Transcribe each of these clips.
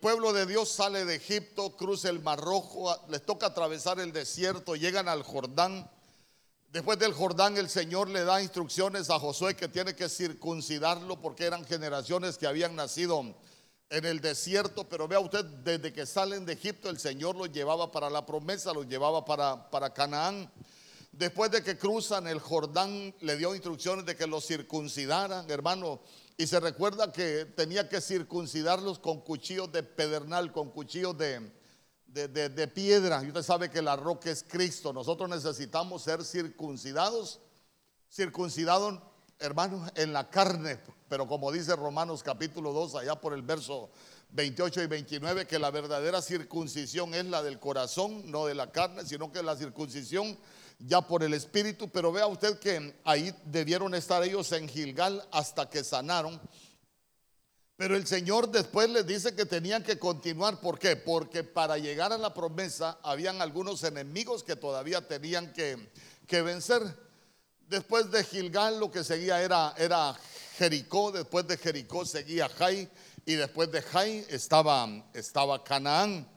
pueblo de Dios sale de Egipto, cruza el Mar Rojo, les toca atravesar el desierto, llegan al Jordán. Después del Jordán el Señor le da instrucciones a Josué que tiene que circuncidarlo porque eran generaciones que habían nacido en el desierto, pero vea usted, desde que salen de Egipto el Señor los llevaba para la promesa, los llevaba para, para Canaán. Después de que cruzan el Jordán, le dio instrucciones de que los circuncidaran, hermano. Y se recuerda que tenía que circuncidarlos con cuchillos de pedernal, con cuchillos de, de, piedra. Y usted sabe que la roca es Cristo. Nosotros necesitamos ser circuncidados, circuncidados, hermano, en la carne. Pero como dice Romanos capítulo 2, allá por el verso 28 y 29, que la verdadera circuncisión es la del corazón, no de la carne, sino que la circuncisión ya por el Espíritu, pero vea usted que ahí debieron estar ellos en Gilgal hasta que sanaron. Pero el Señor después les dice que tenían que continuar. ¿Por qué? Porque para llegar a la promesa habían algunos enemigos que todavía tenían que, que vencer. Después de Gilgal lo que seguía era, era Jericó, después de Jericó seguía Jai y después de Jai estaba, estaba Canaán.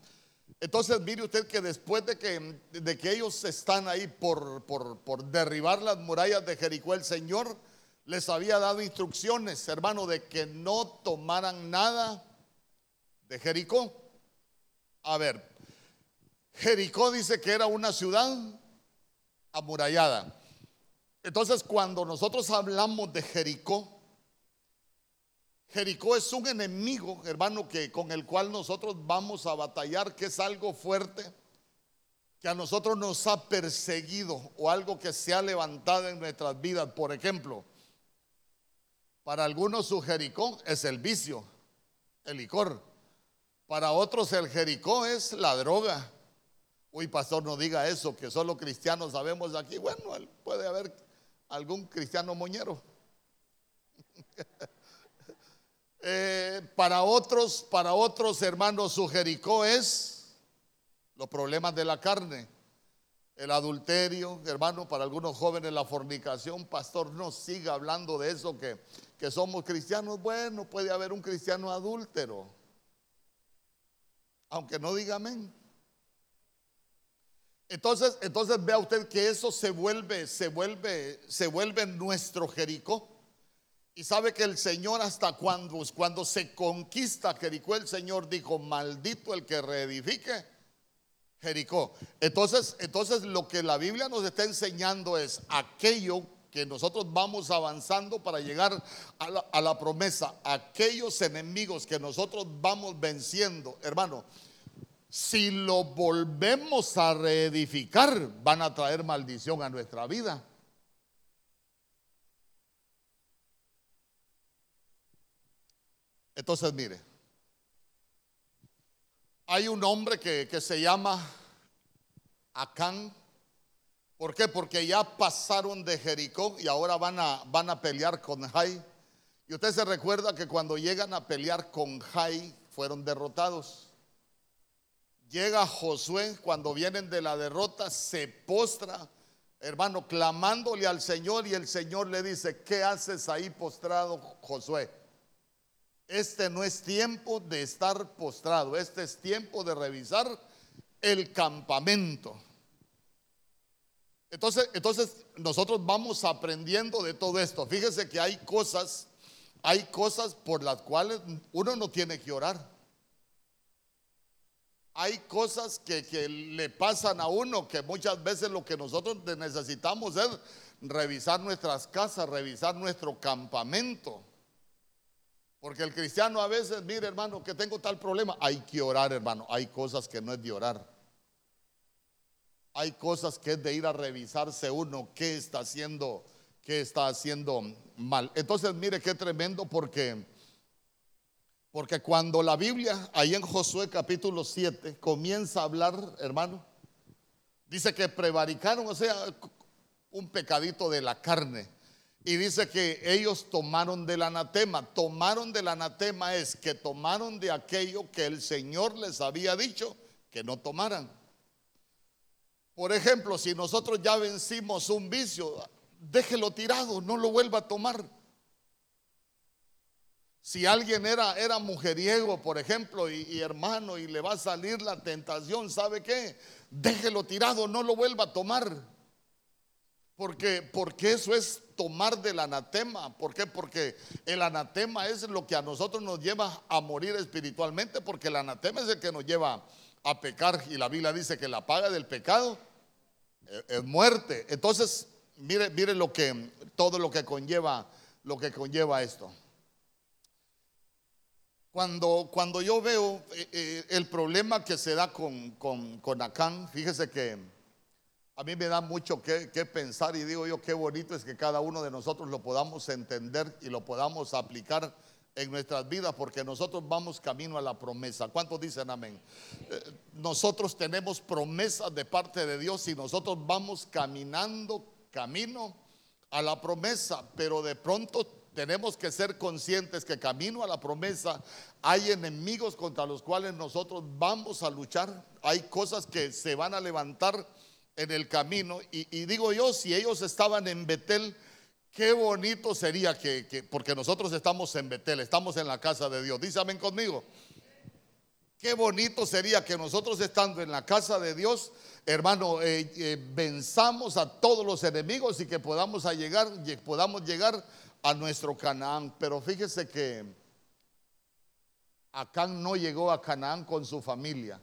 Entonces mire usted que después de que, de que ellos están ahí por, por, derribar las murallas de Jericó, el Señor les había dado instrucciones, hermano, de que no tomaran nada de Jericó. A ver, Jericó dice que era una ciudad amurallada. Entonces cuando nosotros hablamos de Jericó, Jericó es un enemigo, hermano, que con el cual nosotros vamos a batallar, que es algo fuerte, que a nosotros nos ha perseguido o algo que se ha levantado en nuestras vidas. Por ejemplo, para algunos su Jericó es el vicio, el licor. Para otros el Jericó es la droga. Uy, pastor, no diga eso, que solo cristianos sabemos aquí. Bueno, puede haber algún cristiano moñero. Eh, para otros, para otros hermanos, su Jericó es los problemas de la carne, el adulterio, hermano, para algunos jóvenes la fornicación. Pastor, no siga hablando de eso, que, que somos cristianos. Bueno, puede haber un cristiano adúltero, aunque no diga amén. Entonces, entonces vea usted que eso se vuelve, se vuelve, se vuelve nuestro Jericó. Y sabe que el Señor hasta cuando, cuando se conquista Jericó, el Señor dijo, maldito el que reedifique Jericó. Entonces, entonces lo que la Biblia nos está enseñando es aquello que nosotros vamos avanzando para llegar a la, a la promesa, aquellos enemigos que nosotros vamos venciendo, hermano, si lo volvemos a reedificar, van a traer maldición a nuestra vida. Entonces, mire, hay un hombre que, se llama Acán. ¿Por qué? Porque ya pasaron de Jericó y ahora van a, van a pelear con Jai. Y usted se recuerda que cuando llegan a pelear con Jai fueron derrotados. Llega Josué, cuando vienen de la derrota, se postra, hermano, clamándole al Señor y el Señor le dice, ¿qué haces ahí postrado, Josué? Este no es tiempo de estar postrado, este es tiempo de revisar el campamento. Entonces, entonces nosotros vamos aprendiendo de todo esto. Fíjese que hay cosas, hay cosas por las cuales uno no tiene que orar. Hay cosas que, que le pasan a uno que muchas veces lo que nosotros necesitamos es revisar nuestras casas, revisar nuestro campamento. Porque el cristiano a veces, mire hermano, que tengo tal problema, hay que orar hermano, hay cosas que no es de orar. Hay cosas que es de ir a revisarse uno qué está haciendo, qué está haciendo mal. Entonces, mire qué tremendo porque porque cuando la Biblia ahí en Josué capítulo 7 comienza a hablar, hermano, dice que prevaricaron, o sea, un pecadito de la carne. Y dice que ellos tomaron del anatema. Tomaron del anatema es que tomaron de aquello que el Señor les había dicho que no tomaran. Por ejemplo, si nosotros ya vencimos un vicio, déjelo tirado, no lo vuelva a tomar. Si alguien era, era mujeriego, por ejemplo, y, y, hermano, y le va a salir la tentación, ¿sabe qué? Déjelo tirado, no lo vuelva a tomar. Porque, porque eso es tomar del anatema. ¿Por qué? Porque el anatema es lo que a nosotros nos lleva a morir espiritualmente, porque el anatema es el que nos lleva a pecar. Y la Biblia dice que la paga del pecado es muerte. Entonces, mire, mire lo que, todo lo que conlleva, lo que conlleva esto. Cuando, cuando yo veo eh, eh, el problema que se da con, con, con Acán, fíjese que a mí me da mucho que, pensar y digo yo qué bonito es que cada uno de nosotros lo podamos entender y lo podamos aplicar en nuestras vidas porque nosotros vamos camino a la promesa. ¿Cuántos dicen amén? Eh, nosotros tenemos promesas de parte de Dios y nosotros vamos caminando camino a la promesa, pero de pronto tenemos que ser conscientes que camino a la promesa hay enemigos contra los cuales nosotros vamos a luchar. Hay cosas que se van a levantar en el camino. Y, digo yo, si ellos estaban en Betel, qué bonito sería que, porque nosotros estamos en Betel, estamos en la casa de Dios. Dísame conmigo. Qué bonito sería que nosotros estando en la casa de Dios, hermano, eh, eh, venzamos a todos los enemigos y que podamos, llegar, podamos llegar a nuestro Canaán. Pero fíjese que Acán no llegó a Canaán con su familia.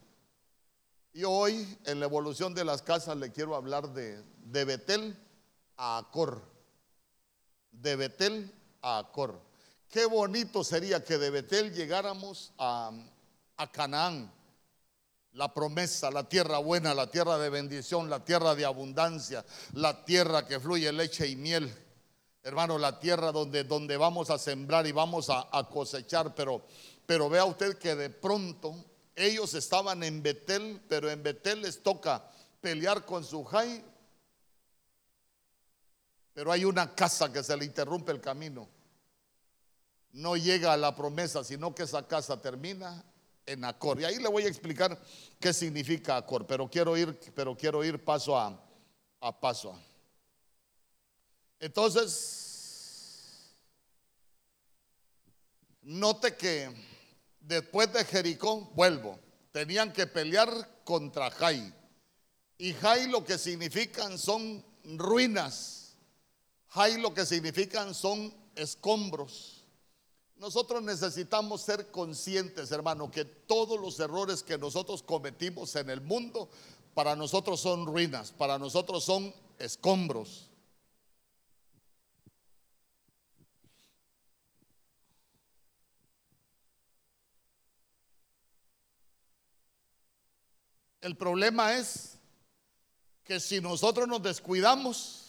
Y hoy en la evolución de las casas le quiero hablar de, de Betel a Acor. De Betel a Acor. Qué bonito sería que de Betel llegáramos a, a Canaán. La promesa, la tierra buena, la tierra de bendición, la tierra de abundancia, la tierra que fluye leche y miel hermano, la tierra donde, donde vamos a sembrar y vamos a, cosechar, pero, pero vea usted que de pronto ellos estaban en Betel, pero en Betel les toca pelear con su jai, pero hay una casa que se le interrumpe el camino. No llega a la promesa, sino que esa casa termina en Acor. Y ahí le voy a explicar qué significa Acor, pero quiero ir, pero quiero ir paso a, a paso. Entonces, note que después de Jericó, vuelvo, tenían que pelear contra Jai. Y Jai lo que significan son ruinas. Jai lo que significan son escombros. Nosotros necesitamos ser conscientes, hermano, que todos los errores que nosotros cometimos en el mundo, para nosotros son ruinas, para nosotros son escombros. El problema es que si nosotros nos descuidamos,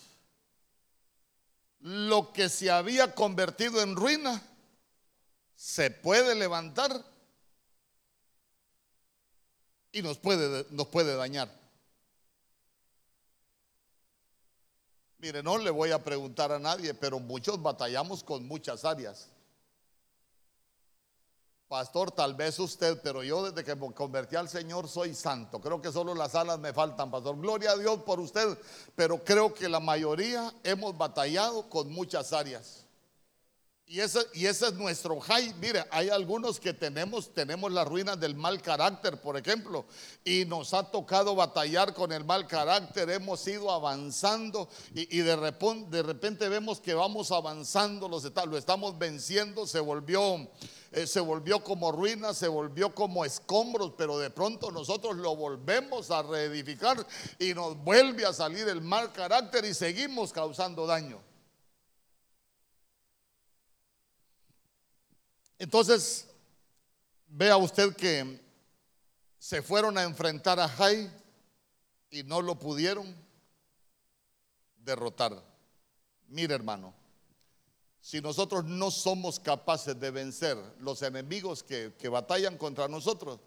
lo que se había convertido en ruina se puede levantar y nos puede, nos puede dañar. Mire, no le voy a preguntar a nadie, pero muchos batallamos con muchas áreas. Pastor, tal vez usted, pero yo desde que me convertí al Señor soy santo. Creo que solo las alas me faltan, Pastor. Gloria a Dios por usted, pero creo que la mayoría hemos batallado con muchas áreas. Y ese, y ese es nuestro high. Mire, hay algunos que tenemos, tenemos las ruinas del mal carácter, por ejemplo, y nos ha tocado batallar con el mal carácter. Hemos ido avanzando y, de, repente, de repente vemos que vamos avanzando, lo estamos venciendo, se volvió eh, se volvió como ruina, se volvió como escombros, pero de pronto nosotros lo volvemos a reedificar y nos vuelve a salir el mal carácter y seguimos causando daño. Entonces, vea usted que se fueron a enfrentar a Jai y no lo pudieron derrotar. Mire hermano, si nosotros no somos capaces de vencer los enemigos que, batallan contra nosotros,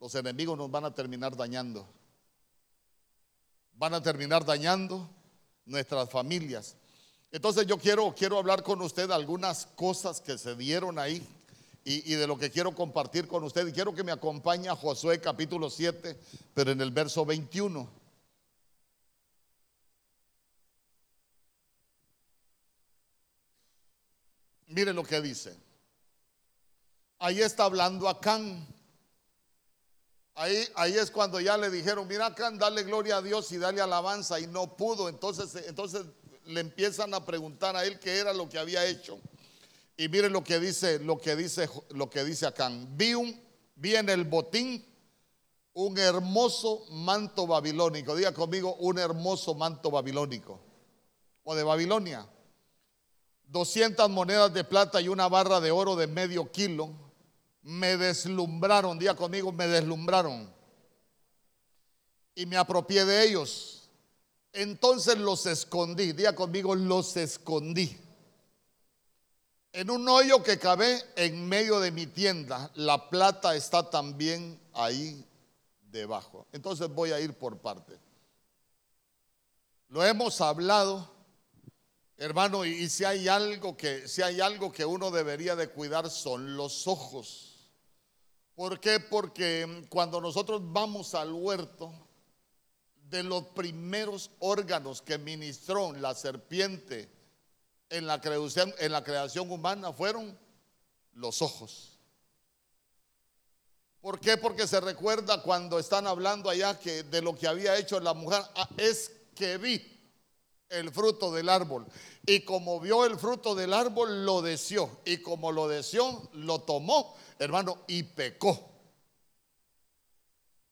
los enemigos nos van a terminar dañando. Van a terminar dañando nuestras familias. Entonces yo quiero, quiero hablar con usted algunas cosas que se dieron ahí y, de lo que quiero compartir con usted. Y quiero que me acompañe a Josué capítulo 7, pero en el verso 21. Mire lo que dice. ahí está hablando Acán. Ahí, ahí es cuando ya le dijeron, mira Acán, dale gloria a Dios y dale alabanza y no pudo. Entonces, entonces le empiezan a preguntar a él qué era lo que había hecho. Y miren lo que dice, lo que dice, lo que dice Acán. Vi, un, vi en el botín un hermoso manto babilónico. Diga conmigo, un hermoso manto babilónico. O de Babilonia. 200 monedas de plata y una barra de oro de medio kilo. Me deslumbraron, diga conmigo, me deslumbraron. Y me apropié de ellos. Entonces los escondí, diga conmigo, los escondí. En un hoyo que cabe en medio de mi tienda, la plata está también ahí debajo. Entonces voy a ir por parte. Lo hemos hablado, hermano, y, si hay algo que si hay algo que uno debería de cuidar son los ojos. ¿Por qué? Porque cuando nosotros vamos al huerto, de los primeros órganos que ministró la serpiente en la creación, en la creación humana fueron los ojos. ¿Por qué? Porque se recuerda cuando están hablando allá que de lo que había hecho la mujer, ah, es que vi el fruto del árbol. Y como vio el fruto del árbol, lo deseó. Y como lo deseó, lo tomó, hermano, y pecó.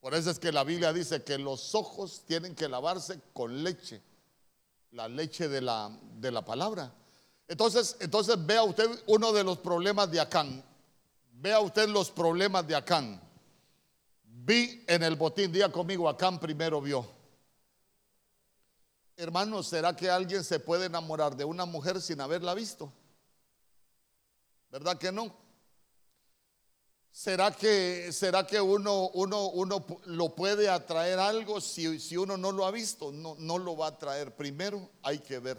Por eso es que la Biblia dice que los ojos tienen que lavarse con leche, la leche de la, de la palabra. Entonces, entonces vea usted uno de los problemas de Acán. Vea usted los problemas de Acán. Vi en el botín, día conmigo, Acán primero vio. Hermano, ¿será que alguien se puede enamorar de una mujer sin haberla visto? ¿Verdad que no? ¿Será que, será que uno, uno, uno lo puede atraer algo si, si uno no lo ha visto? No, no lo va a atraer. Primero hay que ver.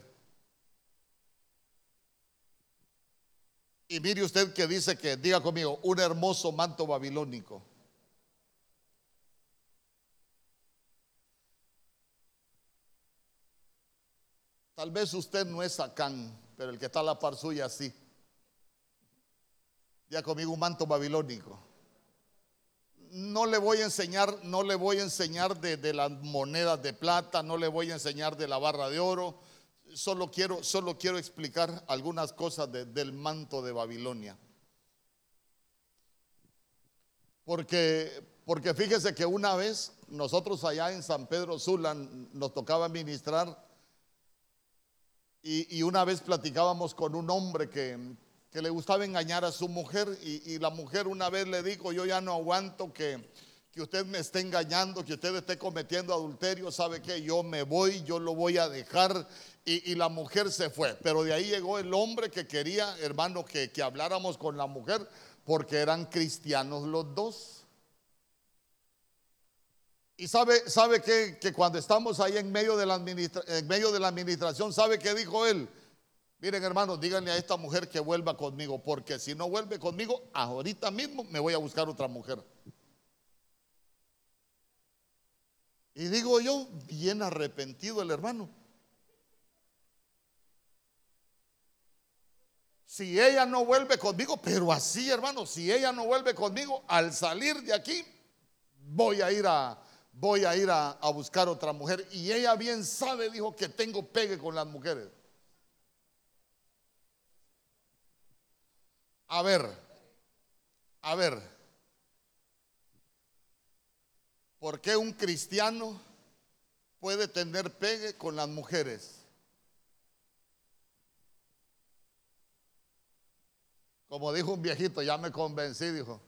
Y mire usted que dice que, diga conmigo, un hermoso manto babilónico. Tal vez usted no es Acán, pero el que está a la par suya sí. Diga conmigo un manto babilónico. No le voy a enseñar, no le voy a enseñar de, las monedas de plata, no le voy a enseñar de la barra de oro, solo quiero, solo quiero explicar algunas cosas del manto de Babilonia. Porque, porque fíjese que una vez nosotros allá en San Pedro Sula nos tocaba ministrar y, una vez platicábamos con un hombre que, que, le gustaba engañar a su mujer y, y la mujer una vez le dijo, yo ya no aguanto que, que usted me esté engañando, que usted esté cometiendo adulterio, sabe que yo me voy, yo lo voy a dejar y, la mujer se fue. Pero de ahí llegó el hombre que quería, hermano, que, habláramos con la mujer, porque eran cristianos los dos. Y sabe, sabe que, que cuando estamos ahí en medio, de la en medio de la administración, ¿sabe qué dijo él? Miren hermanos, díganle a esta mujer que vuelva conmigo, porque si no vuelve conmigo, ahorita mismo me voy a buscar otra mujer. Y digo yo, bien arrepentido el hermano. si ella no vuelve conmigo, pero así hermano, si ella no vuelve conmigo, al salir de aquí, voy a ir a, voy a, ir a, a buscar otra mujer. Y ella bien sabe, dijo, que tengo pegue con las mujeres. A ver, a ver, ¿por qué un cristiano puede tener pegue con las mujeres? Como dijo un viejito, ya me convencí, dijo,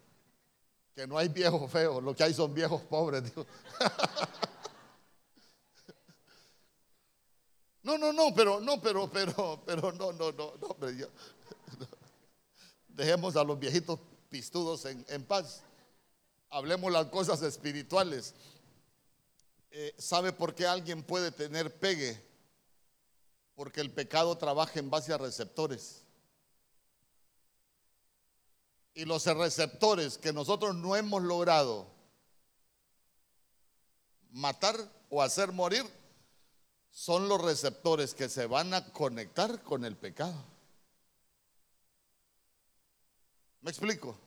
que no hay viejos feos, lo que hay son viejos pobres, dijo. No, no, no, pero, no, pero, pero, pero, no, no, no, no, Dejemos a los viejitos pistudos en, paz. Hablemos las cosas espirituales. Eh, ¿Sabe por qué alguien puede tener pegue? Porque el pecado trabaja en base a receptores. Y los receptores que nosotros no hemos logrado matar o hacer morir son los receptores que se van a conectar con el pecado. ¿Me explico?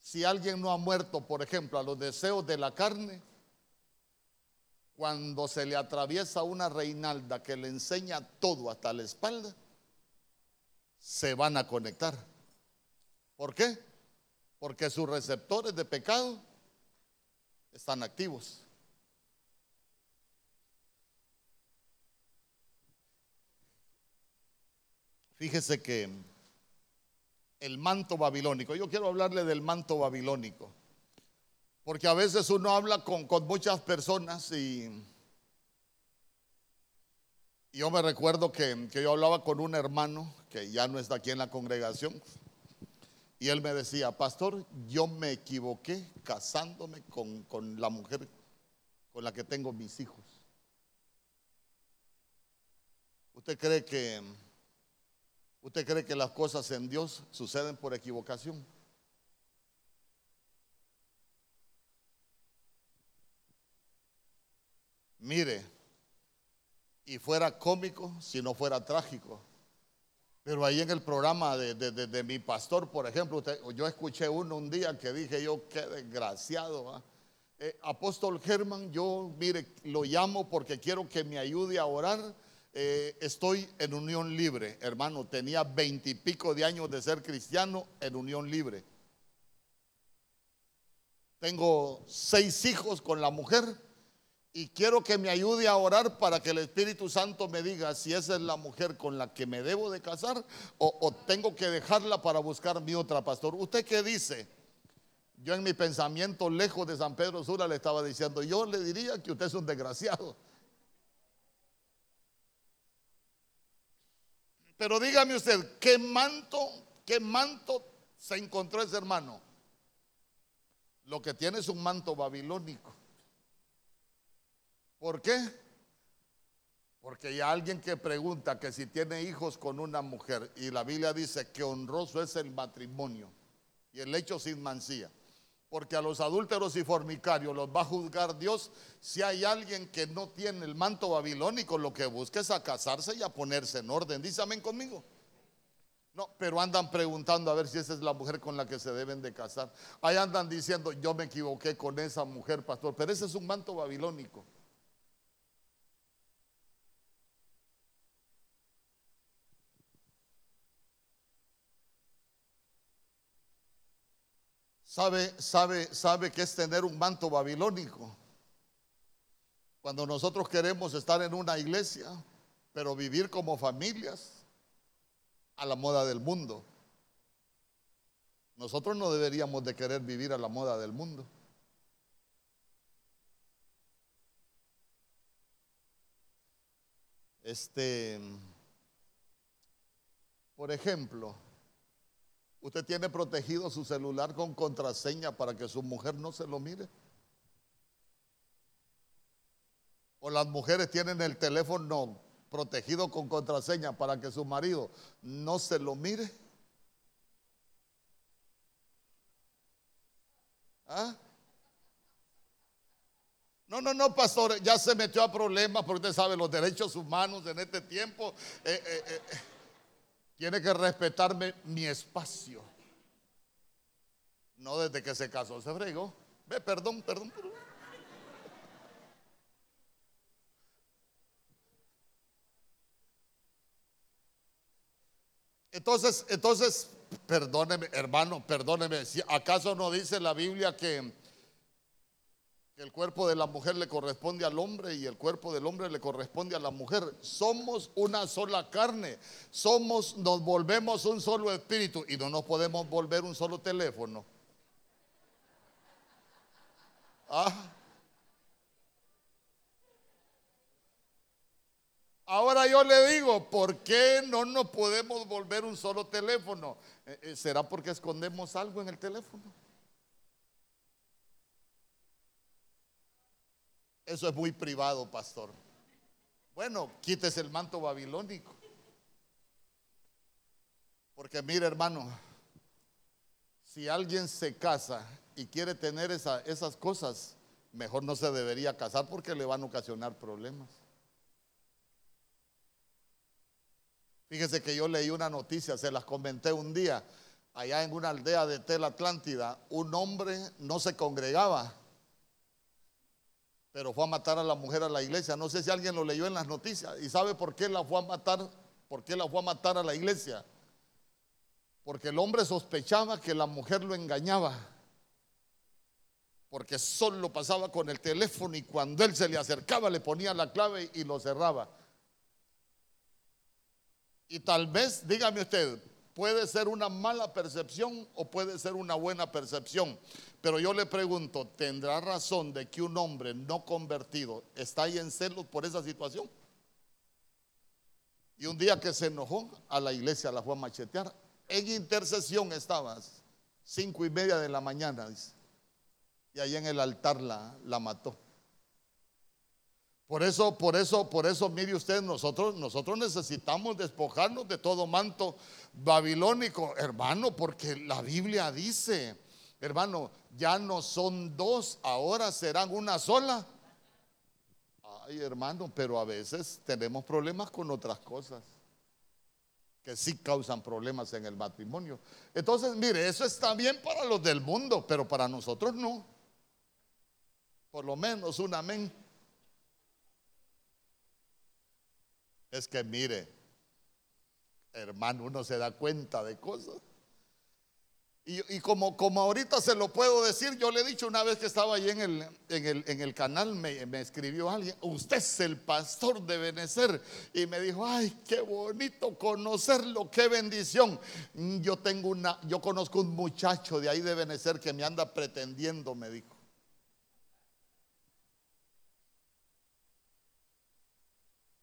Si alguien no ha muerto, por ejemplo, a los deseos de la carne, cuando se le atraviesa una reinalda que le enseña todo hasta la espalda, se van a conectar. ¿Por qué? Porque sus receptores de pecado están activos. Fíjese que el manto babilónico, yo quiero hablarle del manto babilónico, porque a veces uno habla con, muchas personas y, yo me recuerdo que, yo hablaba con un hermano que ya no está aquí en la congregación y él me decía, pastor, yo me equivoqué casándome con, con la mujer con la que tengo mis hijos. ¿Usted cree que ¿Usted cree que las cosas en Dios suceden por equivocación? Mire, y fuera cómico si no fuera trágico. Pero ahí en el programa de, mi pastor, por ejemplo, yo escuché uno un día que dije yo, qué desgraciado. Eh, Apóstol Germán, yo, mire, lo llamo porque quiero que me ayude a orar eh, estoy en unión libre, hermano. Tenía veintipico de años de ser cristiano en unión libre. Tengo seis hijos con la mujer y quiero que me ayude a orar para que el Espíritu Santo me diga si esa es la mujer con la que me debo de casar o, tengo que dejarla para buscar mi otra pastor. ¿Usted qué dice? Yo en mi pensamiento lejos de San Pedro Sula le estaba diciendo, yo le diría que usted es un desgraciado. Pero dígame usted, ¿qué manto, qué manto se encontró ese hermano? Lo que tiene es un manto babilónico. ¿Por qué? Porque hay alguien que pregunta que si tiene hijos con una mujer y la Biblia dice que honroso es el matrimonio y el hecho sin mancía porque a los adúlteros y formicarios los va a juzgar Dios. Si hay alguien que no tiene el manto babilónico, lo que busca es a casarse y a ponerse en orden. Dice amén conmigo. No, pero andan preguntando a ver si esa es la mujer con la que se deben de casar. Ahí andan diciendo, yo me equivoqué con esa mujer, pastor, pero ese es un manto babilónico. ¿Sabe, sabe, sabe que es tener un manto babilónico? Cuando nosotros queremos estar en una iglesia, pero vivir como familias a la moda del mundo. Nosotros no deberíamos de querer vivir a la moda del mundo. Este, por ejemplo, ¿Usted tiene protegido su celular con contraseña para que su mujer no se lo mire? ¿O las mujeres tienen el teléfono protegido con contraseña para que su marido no se lo mire? ¿Ah? No, no, no, pastor, ya se metió a problemas porque usted sabe los derechos humanos en este tiempo. Eh, eh, eh, tiene que respetarme mi espacio. No desde que se casó se fregó. Ve, perdón, perdón, perdón. Entonces, entonces, perdóneme, hermano, perdóneme. Acaso no dice la Biblia que el cuerpo de la mujer le corresponde al hombre y el cuerpo del hombre le corresponde a la mujer. Somos una sola carne. Somos, nos volvemos un solo espíritu y no nos podemos volver un solo teléfono. Ah. Ahora yo le digo, ¿por qué no nos podemos volver un solo teléfono? Eh, eh, ¿Será porque escondemos algo en el teléfono? Eso es muy privado, pastor. Bueno, quítese el manto babilónico. Porque mire, hermano, si alguien se casa y quiere tener esas cosas, mejor no se debería casar porque le van a ocasionar problemas. Fíjese que yo leí una noticia, se las comenté un día. allá en una aldea de Tel Atlántida, un hombre no se congregaba, pero fue a matar a la mujer a la iglesia. No sé si alguien lo leyó en las noticias. ¿Y sabe por qué la fue a matar? ¿Por qué la fue a matar a la iglesia? Porque el hombre sospechaba que la mujer lo engañaba. Porque solo pasaba con el teléfono y cuando él se le acercaba le ponía la clave y lo cerraba. Y tal vez, dígame usted, puede ser una mala percepción o puede ser una buena percepción. Pero yo le pregunto, ¿tendrá razón de que un hombre no convertido está ahí en celos por esa situación? Y un día que se enojó, a la iglesia la fue a machetear. En intercesión estabas, cinco y media de la mañana, Y ahí en el altar la, la mató. Por eso, por eso, por eso, mire usted, nosotros, nosotros necesitamos despojarnos de todo manto babilónico, hermano, porque la Biblia dice, hermano, ya no son dos, ahora serán una sola. Ay, hermano, pero a veces tenemos problemas con otras cosas que sí causan problemas en el matrimonio. Entonces, mire, eso está bien para los del mundo, pero para nosotros no. Por lo menos un amén. Es que mire, hermano, uno se da cuenta de cosas. Y, como, como ahorita se lo puedo decir, yo le he dicho una vez que estaba ahí en el, en el, en el canal, me, me, escribió alguien, usted es el pastor de Benecer. Y me dijo, ay, qué bonito conocerlo, qué bendición. Yo tengo una, yo conozco un muchacho de ahí de Benecer que me anda pretendiendo, me dijo.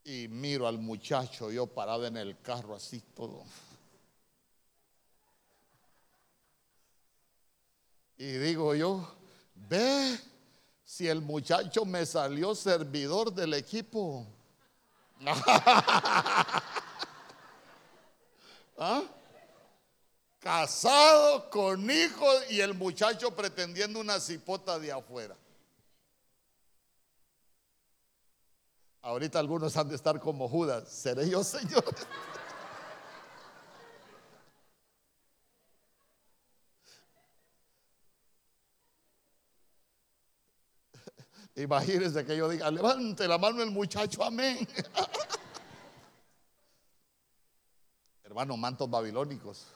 Y miro al muchacho, yo parado en el carro así todo. Y digo yo, ve si el muchacho me salió servidor del equipo. ¿Ah? Casado con hijos y el muchacho pretendiendo una cipota de afuera. Ahorita algunos han de estar como Judas. ¿Seré yo, Señor? Imagínense que yo diga, levante la mano el muchacho, amén. Hermano, mantos babilónicos.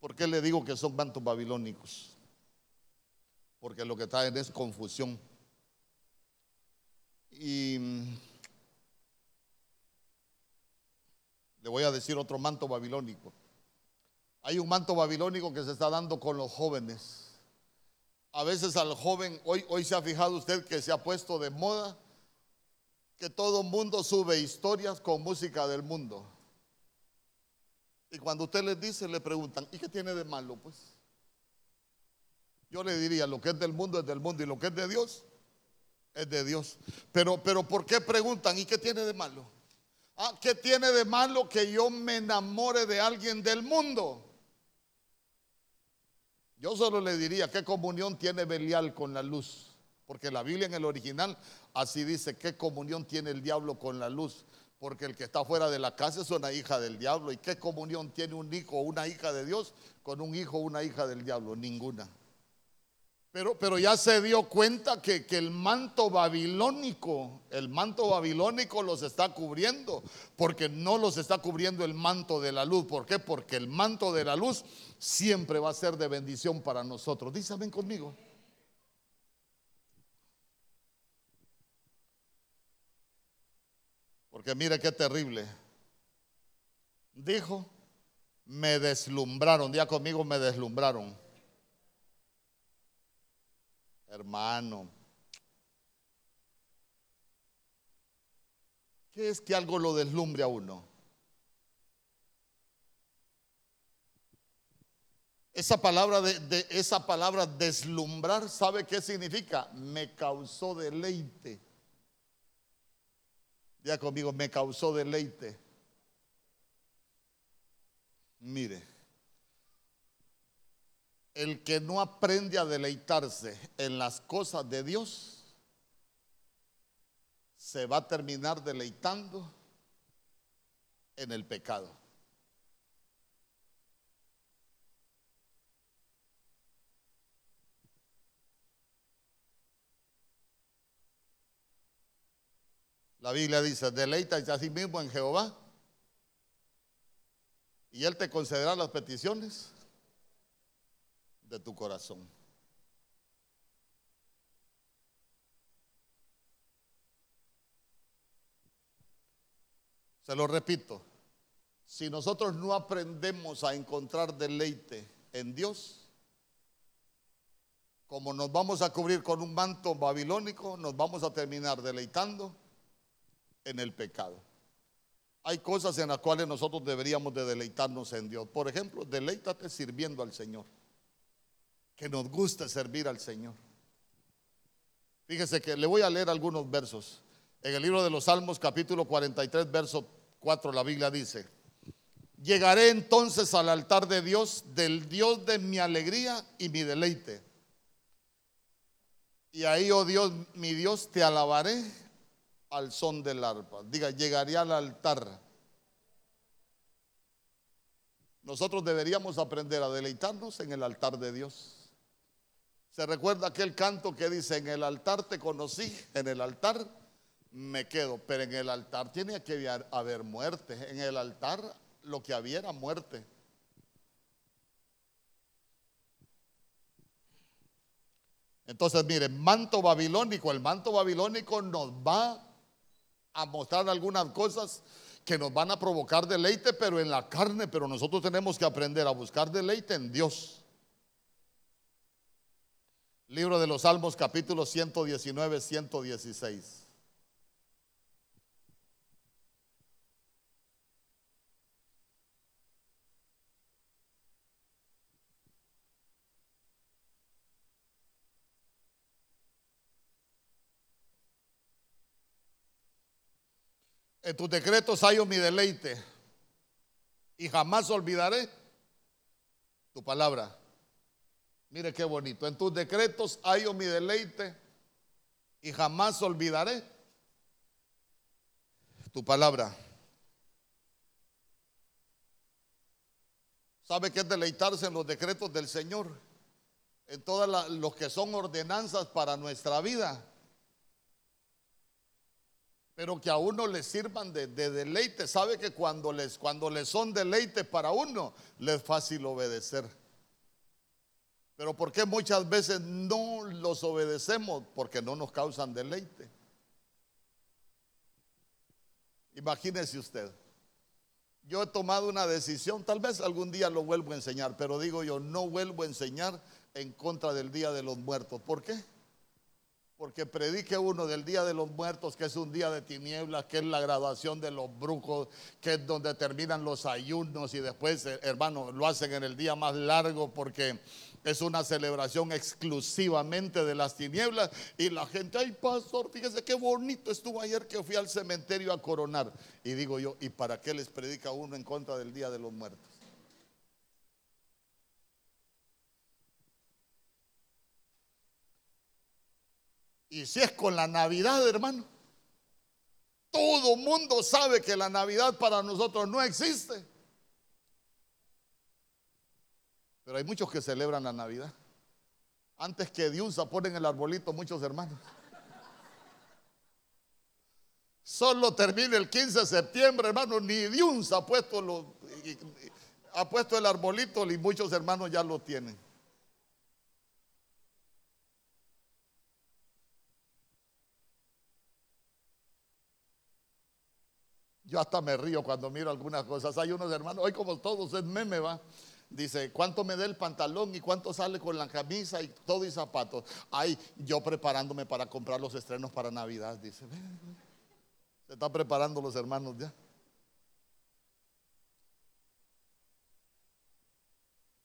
¿Por qué le digo que son mantos babilónicos? Porque lo que traen es confusión. Y le voy a decir otro manto babilónico. Hay un manto babilónico que se está dando con los jóvenes. A veces al joven, hoy, hoy se ha fijado usted que se ha puesto de moda que todo mundo sube historias con música del mundo. Y cuando usted les dice, le preguntan, ¿y qué tiene de malo? Pues yo le diría, lo que es del mundo es del mundo y lo que es de Dios es de Dios. Pero, pero ¿por qué preguntan? ¿Y qué tiene de malo? Ah, ¿qué tiene de malo que yo me enamore de alguien del mundo? Yo solo le diría, ¿qué comunión tiene Belial con la luz? Porque la Biblia en el original así dice, ¿qué comunión tiene el diablo con la luz? Porque el que está fuera de la casa es una hija del diablo. ¿Y qué comunión tiene un hijo o una hija de Dios con un hijo o una hija del diablo? Ninguna. Pero, pero ya se dio cuenta que, que, el manto babilónico, el manto babilónico los está cubriendo, porque no los está cubriendo el manto de la luz. ¿Por qué? Porque el manto de la luz siempre va a ser de bendición para nosotros. Dice, ven conmigo. Porque mire qué terrible. Dijo, me deslumbraron, día conmigo, me deslumbraron. Hermano, ¿qué es que algo lo deslumbre a uno? Esa palabra de, esa palabra deslumbrar, ¿sabe qué significa? Me causó deleite. Ya conmigo, me causó deleite. Mire, el que no aprende a deleitarse en las cosas de Dios, se va a terminar deleitando en el pecado. La Biblia dice, deleítate a sí mismo en Jehová y Él te concederá las peticiones de tu corazón. Se lo repito, si nosotros no aprendemos a encontrar deleite en Dios, como nos vamos a cubrir con un manto babilónico, nos vamos a terminar deleitando en el pecado. Hay cosas en las cuales nosotros deberíamos de deleitarnos en Dios. Por ejemplo, deleítate sirviendo al Señor. Que nos guste servir al Señor. Fíjese que le voy a leer algunos versos. En el libro de los Salmos capítulo 43, verso 4, la Biblia dice, llegaré entonces al altar de Dios, del Dios de mi alegría y mi deleite. Y ahí, oh Dios, mi Dios, te alabaré al son del arpa. Diga, llegaré al altar. Nosotros deberíamos aprender a deleitarnos en el altar de Dios. Se recuerda aquel canto que dice, en el altar te conocí, en el altar me quedo, pero en el altar tiene que haber muerte. En el altar lo que había era muerte. Entonces, miren, manto babilónico, el manto babilónico nos va a mostrar algunas cosas que nos van a provocar deleite, pero en la carne, pero nosotros tenemos que aprender a buscar deleite en Dios. Libro de los Salmos capítulo 119, 116. En tus decretos hallo mi deleite y jamás olvidaré tu palabra. Mire qué bonito. En tus decretos hallo mi deleite y jamás olvidaré tu palabra. ¿Sabe qué es deleitarse en los decretos del Señor? En todos los que son ordenanzas para nuestra vida pero que a uno le sirvan de, deleite. Sabe que cuando les, cuando les son deleite para uno, les es fácil obedecer. Pero ¿por qué muchas veces no los obedecemos? Porque no nos causan deleite. Imagínese usted. Yo he tomado una decisión, tal vez algún día lo vuelvo a enseñar, pero digo yo, no vuelvo a enseñar en contra del Día de los Muertos. ¿Por qué? porque predique uno del Día de los Muertos, que es un día de tinieblas, que es la graduación de los brujos, que es donde terminan los ayunos y después, eh, hermano, lo hacen en el día más largo porque es una celebración exclusivamente de las tinieblas y la gente, ay pastor, fíjese qué bonito estuvo ayer que fui al cementerio a coronar. Y digo yo, ¿y para qué les predica uno en contra del Día de los Muertos? Y si es con la Navidad, hermano, todo mundo sabe que la Navidad para nosotros no existe. Pero hay muchos que celebran la Navidad. Antes que Dios ponen el arbolito muchos hermanos. Solo termina el 15 de septiembre, hermano, ni Dios ha puesto, ha puesto el arbolito y muchos hermanos ya lo tienen. Yo hasta me río cuando miro algunas cosas. Hay unos hermanos, hoy como todos es meme, va. Dice, ¿cuánto me da el pantalón y cuánto sale con la camisa y todo y zapatos? Ay, yo preparándome para comprar los estrenos para Navidad, dice. Se están preparando los hermanos ya.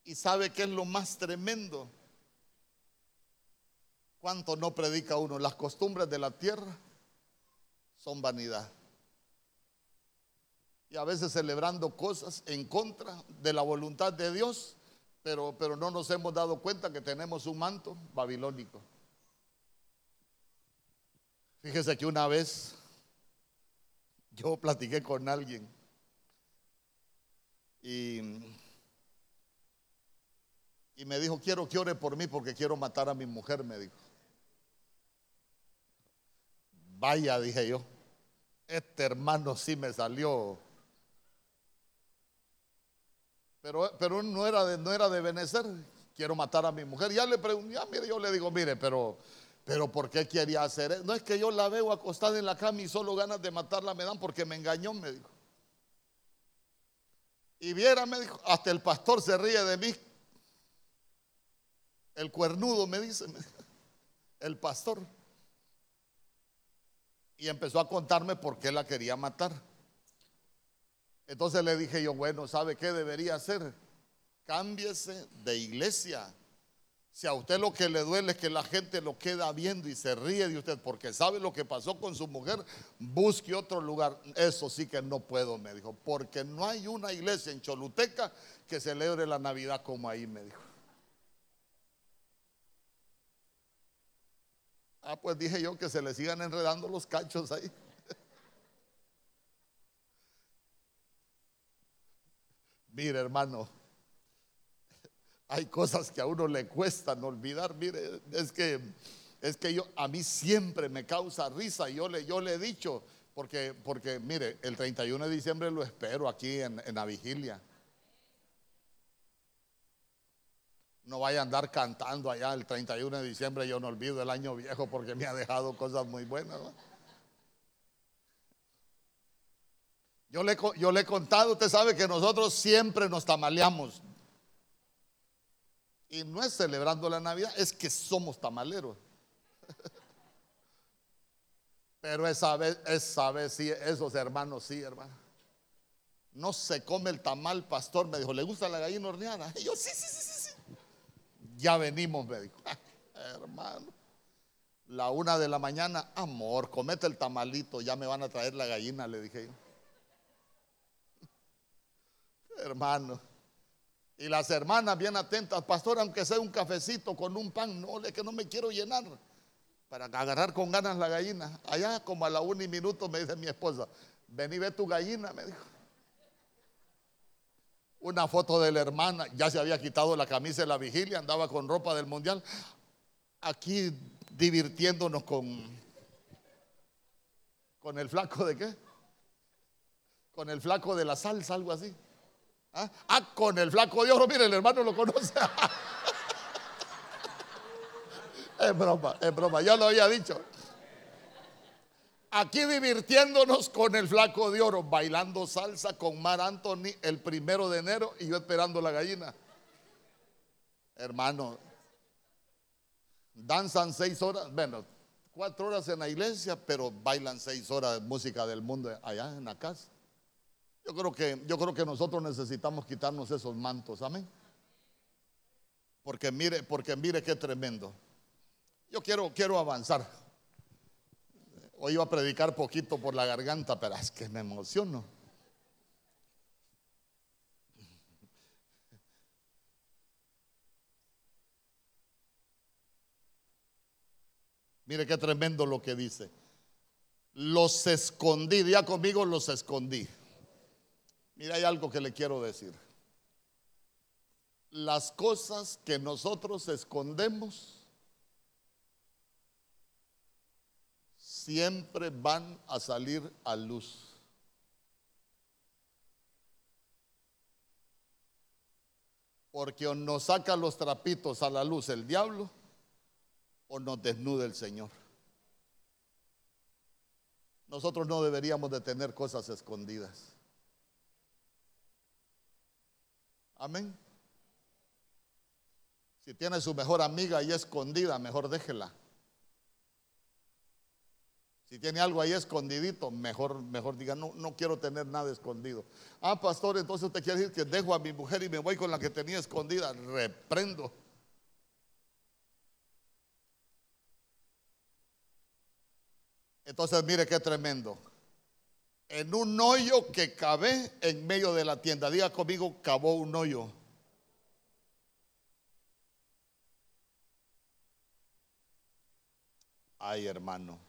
¿Y sabe qué es lo más tremendo? ¿Cuánto no predica uno? Las costumbres de la tierra son vanidad y a veces celebrando cosas en contra de la voluntad de Dios, pero, pero no nos hemos dado cuenta que tenemos un manto babilónico. Fíjese que una vez yo platiqué con alguien Y, y me dijo, quiero que ore por mí porque quiero matar a mi mujer, me dijo. Vaya, dije yo, este hermano sí me salió. Pero, pero no era de, no era de Benecer, quiero matar a mi mujer. Ya le pregunté, ya, mire, yo le digo, mire, pero, pero ¿por qué quería hacer eso? No es que yo la veo acostada en la cama y solo ganas de matarla me dan porque me engañó, me dijo. Y viera, me dijo, hasta el pastor se ríe de mí. El cuernudo me dice, el pastor. Y empezó a contarme por qué la quería matar. Entonces le dije yo, bueno, ¿sabe qué debería hacer? Cámbiese de iglesia. Si a usted lo que le duele es que la gente lo queda viendo y se ríe de usted porque sabe lo que pasó con su mujer, busque otro lugar. Eso sí que no puedo, me dijo, porque no hay una iglesia en Choluteca que celebre la Navidad como ahí, me dijo. Ah, pues dije yo que se le sigan enredando los cachos ahí. Mire, hermano, hay cosas que a uno le cuestan olvidar. Mire, es que es que yo a mí siempre me causa risa. Yo le yo le he dicho porque porque mire, el 31 de diciembre lo espero aquí en, en la vigilia. No vaya a andar cantando allá el 31 de diciembre, yo no olvido el año viejo porque me ha dejado cosas muy buenas. Yo le, he contado, usted sabe que nosotros siempre nos tamaleamos. Y no es celebrando la Navidad, es que somos tamaleros. Pero esa vez, esa vez sí, esos hermanos sí, hermano. No se come el tamal, pastor. Me dijo, ¿le gusta la gallina horneada? Y yo, sí, sí, sí, sí ya venimos, me dijo. hermano, la una de la mañana, amor, comete el tamalito, ya me van a traer la gallina, le dije yo. Hermano. Y las hermanas bien atentas, pastor, aunque sea un cafecito con un pan, no, es que no me quiero llenar. Para agarrar con ganas la gallina. Allá como a la una y minuto me dice mi esposa, ven y ve tu gallina, me dijo una foto de la hermana, ya se había quitado la camisa de la vigilia, andaba con ropa del mundial, aquí divirtiéndonos con, con el flaco de qué? Con el flaco de la salsa, algo así. Ah, ah con el flaco de oro, mire, el hermano lo conoce. es broma, es broma, ya lo había dicho aquí divirtiéndonos con el flaco de oro, bailando salsa con Mar Anthony el primero de enero y yo esperando la gallina. Hermano, danzan seis horas, bueno, cuatro horas en la iglesia, pero bailan seis horas de música del mundo allá en la casa. Yo creo que, yo creo que nosotros necesitamos quitarnos esos mantos, amén. Porque mire, porque mire qué tremendo. Yo quiero, quiero avanzar. Hoy iba a predicar poquito por la garganta, pero es que me emociono. Mire qué tremendo lo que dice. Los escondí, ya conmigo los escondí. Mira, hay algo que le quiero decir. Las cosas que nosotros escondemos siempre van a salir a luz. Porque o nos saca los trapitos a la luz el diablo o nos desnuda el Señor. Nosotros no deberíamos de tener cosas escondidas. Amén. Si tiene su mejor amiga ahí escondida, mejor déjela. Si tiene algo ahí escondidito, mejor, mejor diga, no, no quiero tener nada escondido. Ah, pastor, entonces usted quiere decir que dejo a mi mujer y me voy con la que tenía escondida. Reprendo. Entonces, mire qué tremendo. En un hoyo que cabe en medio de la tienda. Diga conmigo, cavó un hoyo. Ay, hermano.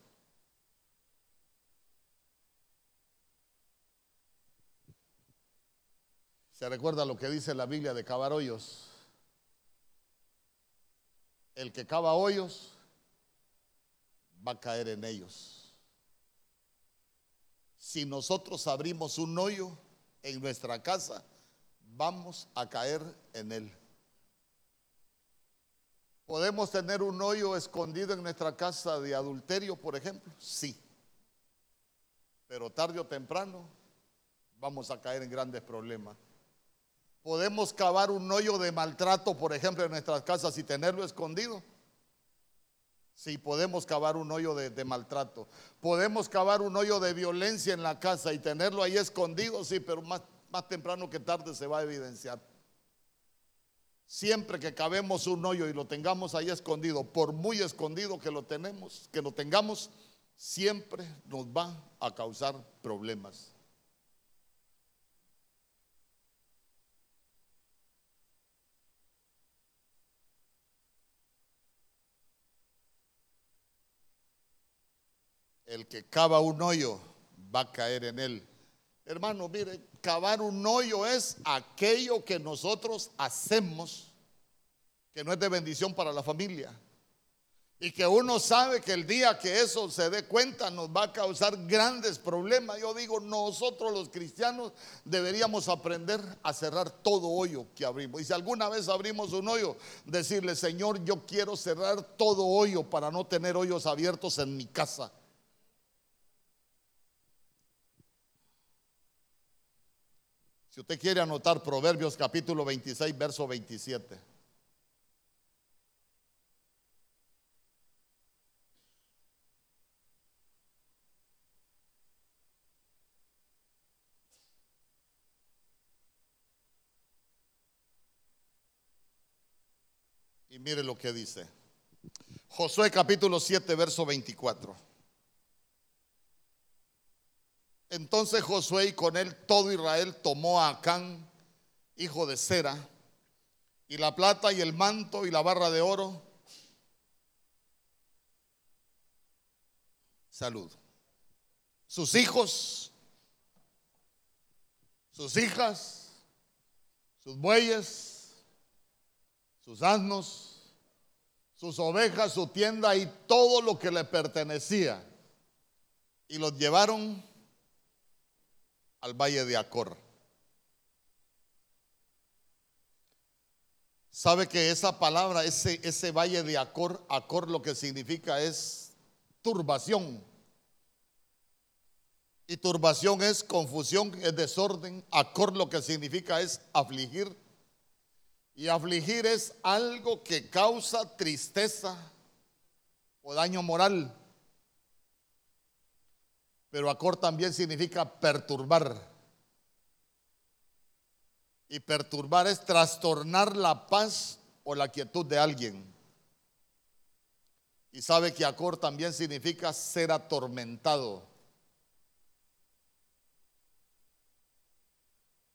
¿Se recuerda lo que dice la Biblia de cavar hoyos? El que cava hoyos va a caer en ellos. Si nosotros abrimos un hoyo en nuestra casa, vamos a caer en él. ¿Podemos tener un hoyo escondido en nuestra casa de adulterio, por ejemplo? Sí. Pero tarde o temprano vamos a caer en grandes problemas. ¿Podemos cavar un hoyo de maltrato, por ejemplo, en nuestras casas y tenerlo escondido? Sí, podemos cavar un hoyo de, maltrato. Podemos cavar un hoyo de violencia en la casa y tenerlo ahí escondido, sí, pero más, más temprano que tarde se va a evidenciar. Siempre que cabemos un hoyo y lo tengamos ahí escondido, por muy escondido que lo tengamos, siempre nos va a causar problemas. El que cava un hoyo va a caer en él. Hermano, mire, cavar un hoyo es aquello que nosotros hacemos que no es de bendición para la familia. Y que uno sabe que el día que eso se dé cuenta nos va a causar grandes problemas. Yo digo, nosotros los cristianos deberíamos aprender a cerrar todo hoyo que abrimos. Y si alguna vez abrimos un hoyo, decirle, Señor, yo quiero cerrar todo hoyo para no tener hoyos abiertos en mi casa. Si usted quiere anotar Proverbios capítulo 26, verso 27. Y mire lo que dice. Josué capítulo 7, verso 24. Entonces Josué y con él todo Israel tomó a Acán, hijo de Sera, y la plata y el manto y la barra de oro. Salud. Sus hijos, sus hijas, sus bueyes, sus asnos, sus ovejas, su tienda y todo lo que le pertenecía. Y los llevaron al valle de Acor. Sabe que esa palabra, ese, ese valle de Acor, Acor lo que significa es turbación. Y turbación es confusión, es desorden. Acor lo que significa es afligir y afligir es algo que causa tristeza o daño moral. Pero acor también significa perturbar. Y perturbar es trastornar la paz o la quietud de alguien. Y sabe que acor también significa ser atormentado.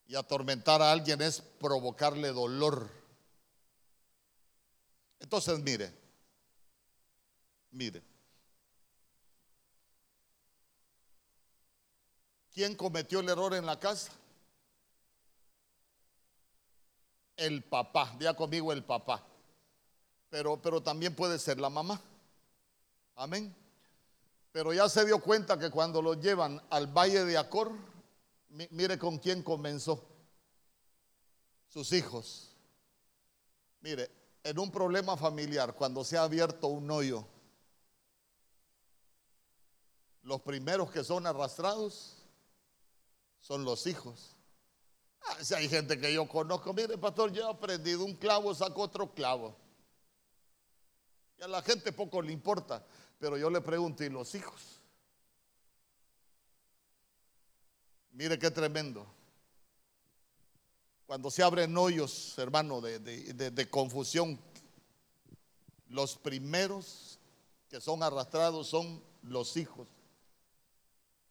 Y atormentar a alguien es provocarle dolor. Entonces, mire, mire. ¿Quién cometió el error en la casa? El papá, diga conmigo el papá. Pero, pero también puede ser la mamá. Amén. Pero ya se dio cuenta que cuando lo llevan al valle de Acor, Mire con quién comenzó. Sus hijos. Mire, en un problema familiar, cuando se ha abierto un hoyo, los primeros que son arrastrados son los hijos. Ah, si hay gente que yo conozco, mire, pastor, yo he aprendido un clavo, saco otro clavo. Y a la gente poco le importa, pero yo le pregunto, ¿y los hijos? Mire qué tremendo. Cuando se abren hoyos, hermano, de, confusión, los primeros que son arrastrados son los hijos.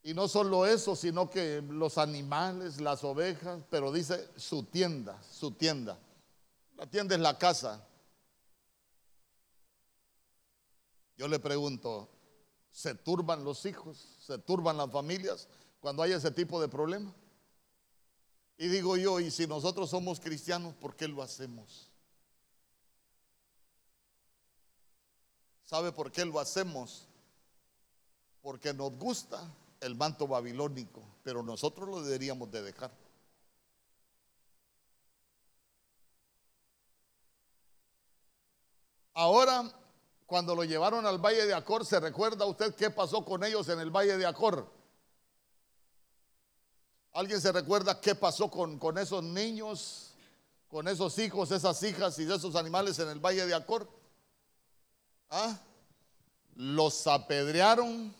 Y no solo eso, sino que los animales, las ovejas, pero dice su tienda, su tienda. La tienda es la casa. Yo le pregunto, ¿se turban los hijos? ¿Se turban las familias? cuando hay ese tipo de problema. Y digo yo, y si nosotros somos cristianos, ¿por qué lo hacemos? ¿Sabe por qué lo hacemos? Porque nos gusta el manto babilónico, pero nosotros lo deberíamos de dejar. Ahora, cuando lo llevaron al Valle de Acor, ¿se recuerda usted qué pasó con ellos en el Valle de Acor? ¿Alguien se recuerda qué pasó con, con esos niños, con esos hijos, esas hijas y esos animales en el Valle de Acor? ¿Ah? Los apedrearon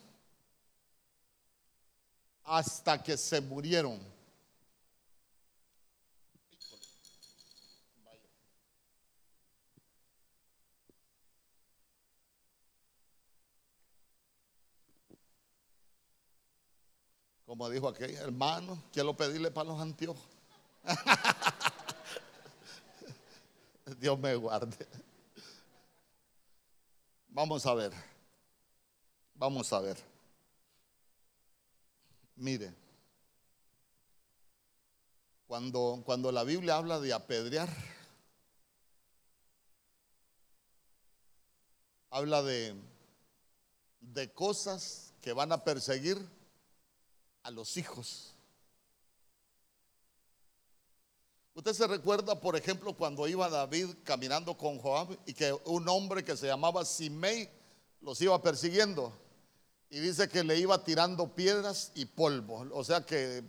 hasta que se murieron. Como dijo aquel hermano, quiero pedirle para los anteojos. Dios me guarde. Vamos a ver. Vamos a ver. Mire, cuando, cuando la Biblia habla de apedrear, habla de, de cosas que van a perseguir a los hijos. Usted se recuerda, por ejemplo, cuando iba David caminando con Joab y que un hombre que se llamaba Simei los iba persiguiendo. Y dice que le iba tirando piedras y polvo. O sea que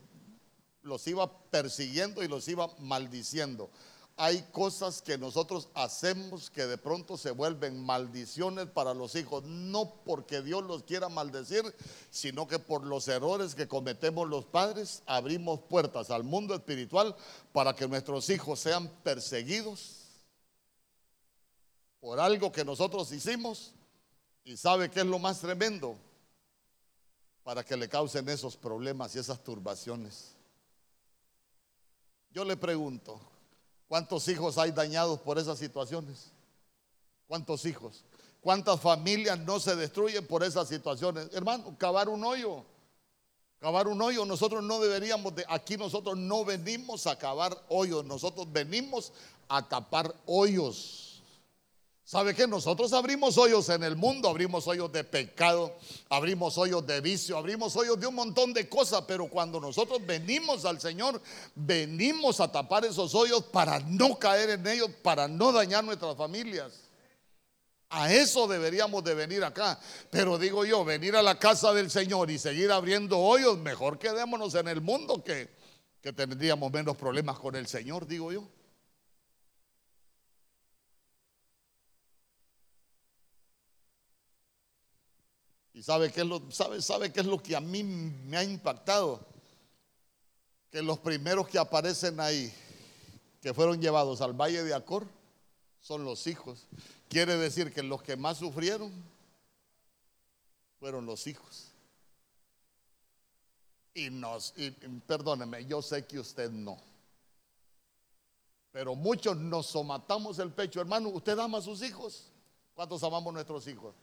los iba persiguiendo y los iba maldiciendo hay cosas que nosotros hacemos que de pronto se vuelven maldiciones para los hijos, no porque Dios los quiera maldecir, sino que por los errores que cometemos los padres abrimos puertas al mundo espiritual para que nuestros hijos sean perseguidos por algo que nosotros hicimos y sabe que es lo más tremendo para que le causen esos problemas y esas turbaciones. Yo le pregunto, ¿Cuántos hijos hay dañados por esas situaciones? ¿Cuántos hijos? ¿Cuántas familias no se destruyen por esas situaciones? Hermano, cavar un hoyo. Cavar un hoyo, nosotros no deberíamos de, aquí nosotros no venimos a cavar hoyos, nosotros venimos a tapar hoyos. ¿Sabe qué? Nosotros abrimos hoyos en el mundo, abrimos hoyos de pecado, abrimos hoyos de vicio, abrimos hoyos de un montón de cosas, pero cuando nosotros venimos al Señor, venimos a tapar esos hoyos para no caer en ellos, para no dañar nuestras familias. A eso deberíamos de venir acá. Pero digo yo, venir a la casa del Señor y seguir abriendo hoyos, mejor quedémonos en el mundo que, que tendríamos menos problemas con el Señor, digo yo. ¿Y sabe qué, es lo, sabe, sabe qué es lo que a mí me ha impactado? Que los primeros que aparecen ahí, que fueron llevados al valle de Acor, son los hijos. Quiere decir que los que más sufrieron fueron los hijos. Y nos, y, perdóneme, yo sé que usted no. Pero muchos nos somatamos el pecho. Hermano, ¿usted ama a sus hijos? ¿Cuántos amamos a nuestros hijos?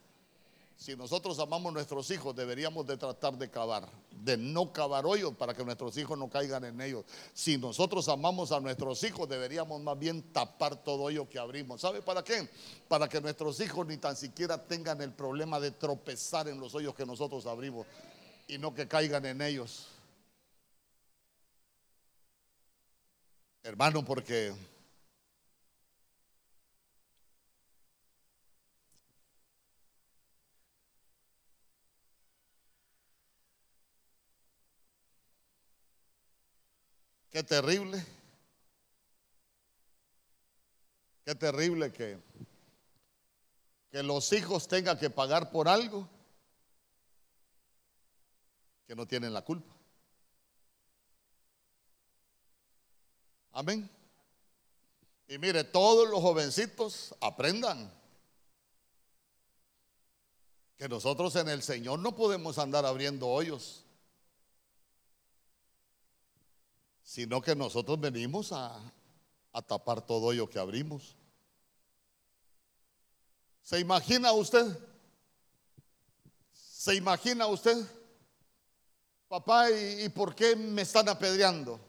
Si nosotros amamos a nuestros hijos, deberíamos de tratar de cavar, de no cavar hoyos para que nuestros hijos no caigan en ellos. Si nosotros amamos a nuestros hijos, deberíamos más bien tapar todo hoyo que abrimos. ¿Sabe para qué? Para que nuestros hijos ni tan siquiera tengan el problema de tropezar en los hoyos que nosotros abrimos y no que caigan en ellos. Hermano, porque Qué terrible. Qué terrible que, que los hijos tengan que pagar por algo que no tienen la culpa. Amén. Y mire, todos los jovencitos aprendan que nosotros en el Señor no podemos andar abriendo hoyos. Sino que nosotros venimos a, tapar todo hoyo que abrimos. ¿Se imagina usted? ¿Se imagina usted? Papá, ¿y, por qué me están apedreando?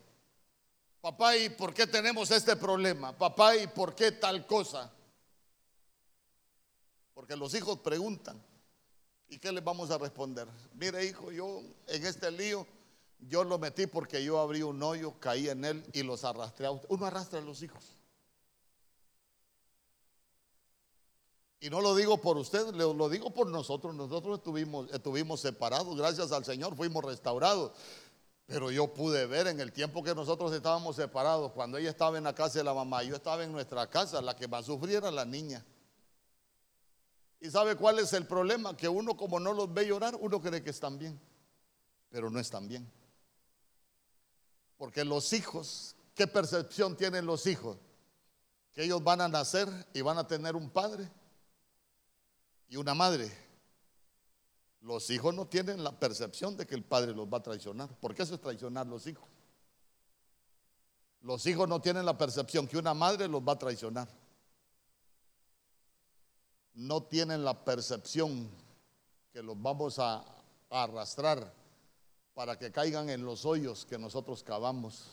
Papá, ¿y por qué tenemos este problema? Papá, ¿y por qué tal cosa? Porque los hijos preguntan. ¿Y qué les vamos a responder? Mire, hijo, yo en este lío, yo lo metí porque yo abrí un hoyo, caí en él y los arrastré a usted. Uno arrastra a los hijos. Y no lo digo por usted, lo, digo por nosotros. Nosotros estuvimos, estuvimos separados, gracias al Señor, fuimos restaurados. Pero yo pude ver en el tiempo que nosotros estábamos separados, cuando ella estaba en la casa de la mamá, yo estaba en nuestra casa, la que más sufría era la niña. ¿Y sabe cuál es el problema? Que uno como no los ve llorar, uno cree que están bien, pero no están bien. Porque los hijos, ¿qué percepción tienen los hijos? Que ellos van a nacer y van a tener un padre y una madre. Los hijos no tienen la percepción de que el padre los va a traicionar. porque eso es traicionar los hijos? Los hijos no tienen la percepción que una madre los va a traicionar no tienen la percepción que los vamos a, arrastrar para que caigan en los hoyos que nosotros cavamos.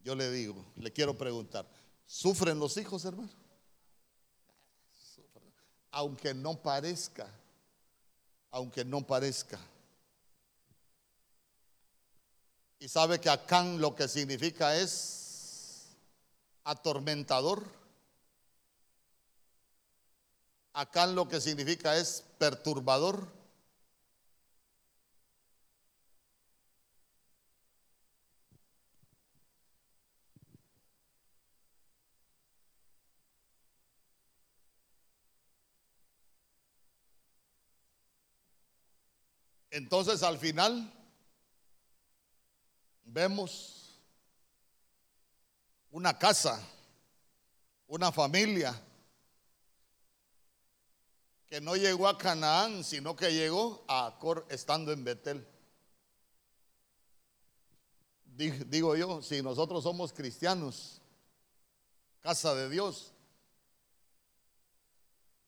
Yo le digo, le quiero preguntar, ¿sufren los hijos, hermano? Aunque no parezca, aunque no parezca. Y sabe que Acán lo que significa es atormentador. Acán lo que significa es perturbador. Entonces al final vemos una casa, una familia que no llegó a Canaán, sino que llegó a Acor estando en Betel. Digo yo, si nosotros somos cristianos, casa de Dios,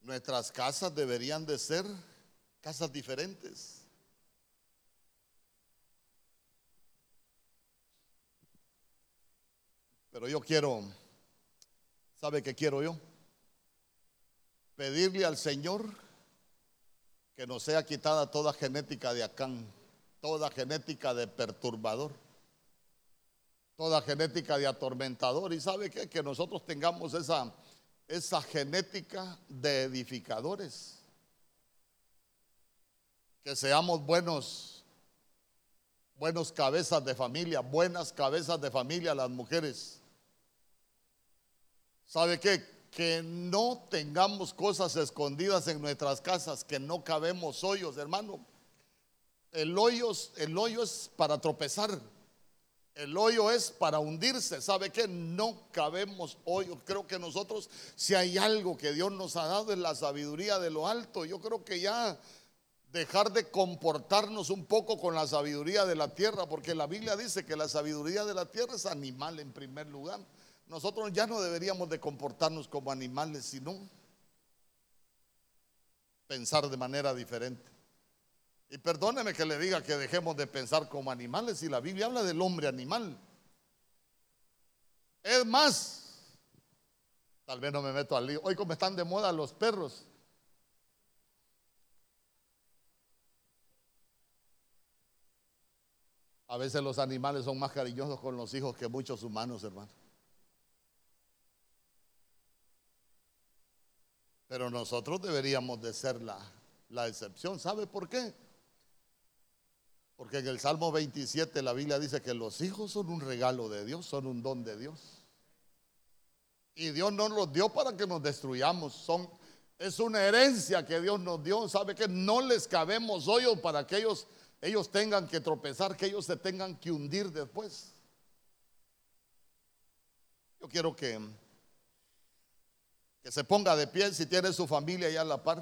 nuestras casas deberían de ser casas diferentes. Pero yo quiero, ¿sabe qué quiero yo? Pedirle al Señor que nos sea quitada toda genética de Acán, toda genética de perturbador, toda genética de atormentador. ¿Y sabe qué? Que nosotros tengamos esa, esa genética de edificadores. Que seamos buenos, buenos cabezas de familia, buenas cabezas de familia las mujeres ¿Sabe qué? Que no tengamos cosas escondidas en nuestras casas, que no cabemos hoyos, hermano. El hoyo, el hoyo es para tropezar. El hoyo es para hundirse. ¿Sabe qué? No cabemos hoyos. Creo que nosotros, si hay algo que Dios nos ha dado, es la sabiduría de lo alto. Yo creo que ya dejar de comportarnos un poco con la sabiduría de la tierra, porque la Biblia dice que la sabiduría de la tierra es animal en primer lugar. Nosotros ya no deberíamos de comportarnos como animales, sino pensar de manera diferente. Y perdóneme que le diga que dejemos de pensar como animales si la Biblia habla del hombre animal. Es más, tal vez no me meto al lío. Hoy como están de moda los perros. A veces los animales son más cariñosos con los hijos que muchos humanos, hermano. Pero nosotros deberíamos de ser la, la excepción. ¿Sabe por qué? Porque en el Salmo 27 la Biblia dice que los hijos son un regalo de Dios, son un don de Dios. Y Dios no los dio para que nos destruyamos, son es una herencia que Dios nos dio. ¿Sabe que no les cabemos hoyos para que ellos ellos tengan que tropezar, que ellos se tengan que hundir después? Yo quiero que que se ponga de pie si tiene su familia ya a la par.